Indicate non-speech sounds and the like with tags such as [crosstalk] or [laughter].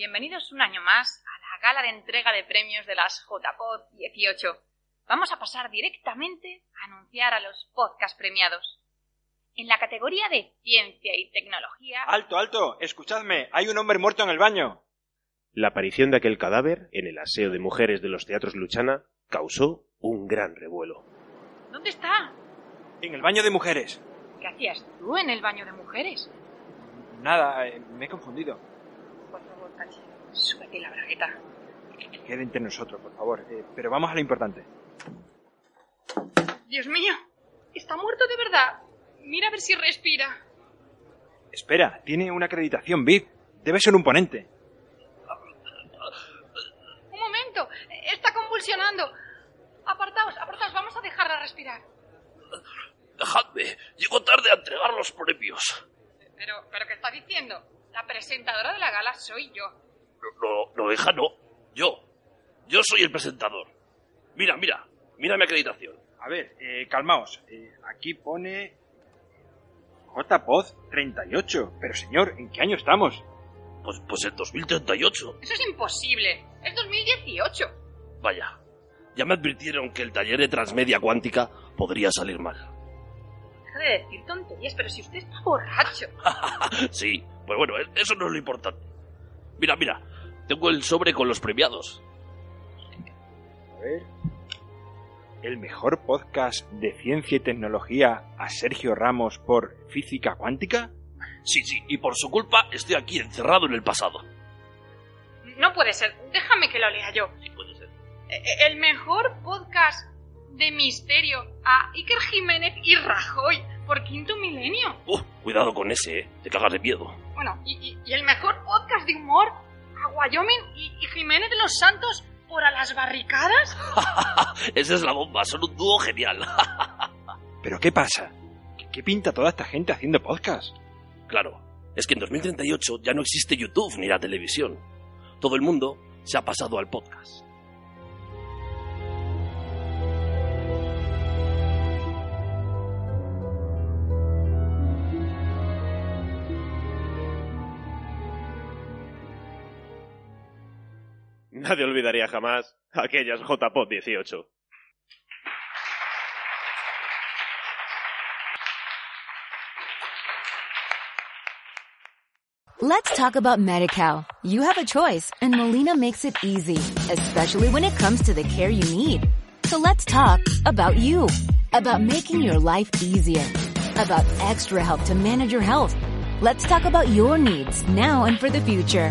Bienvenidos un año más a la gala de entrega de premios de las JPod 18. Vamos a pasar directamente a anunciar a los podcast premiados. En la categoría de ciencia y tecnología. Alto, alto, escuchadme, hay un hombre muerto en el baño. La aparición de aquel cadáver en el aseo de mujeres de los teatros Luchana causó un gran revuelo. ¿Dónde está? En el baño de mujeres. ¿Qué hacías tú en el baño de mujeres? Nada, eh, me he confundido. Por favor, Cachi, súbete la bragueta. Quede entre nosotros, por favor. Eh, pero vamos a lo importante. Dios mío, está muerto de verdad. Mira a ver si respira. Espera, tiene una acreditación VIP. Debe ser un ponente. Un momento, está convulsionando. Apartaos, apartaos, vamos a dejarla respirar. Dejadme, llego tarde a entregar los premios. Pero, pero ¿qué está diciendo? La presentadora de la gala soy yo. No, no, no, hija, no. Yo. Yo soy el presentador. Mira, mira, mira mi acreditación. A ver, eh, calmaos. Eh, aquí pone JPOZ 38. Pero señor, ¿en qué año estamos? Pues, pues en 2038. Eso es imposible. Es 2018. Vaya, ya me advirtieron que el taller de transmedia cuántica podría salir mal. Deja de decir tonterías, pero si usted está borracho. [laughs] sí, pues bueno, e- eso no es lo importante. Mira, mira, tengo el sobre con los premiados. A ver. El mejor podcast de ciencia y tecnología a Sergio Ramos por física cuántica. Sí, sí, y por su culpa estoy aquí encerrado en el pasado. No puede ser. Déjame que lo lea yo. Sí, puede ser. Eh, El mejor podcast de misterio a Iker Jiménez y Rajoy por quinto milenio. Uh, cuidado con ese, eh. Te cagas de miedo. Bueno, y, y- y el mejor podcast de humor a Wyoming y, y Jiménez de los Santos por a las barricadas. [laughs] Esa es la bomba, son un dúo genial. [laughs] ¿Pero qué pasa? ¿Qué, qué pinta toda esta gente haciendo podcast? claro, es que en 2038 ya no existe YouTube ni la televisión. Todo el mundo se ha pasado al podcast. Nadie olvidaría jamás aquellas JPOT 18. Let's talk about MediCal. You have a choice and Molina makes it easy, especially when it comes to the care you need. So let's talk about you, about making your life easier, about extra help to manage your health. Let's talk about your needs now and for the future.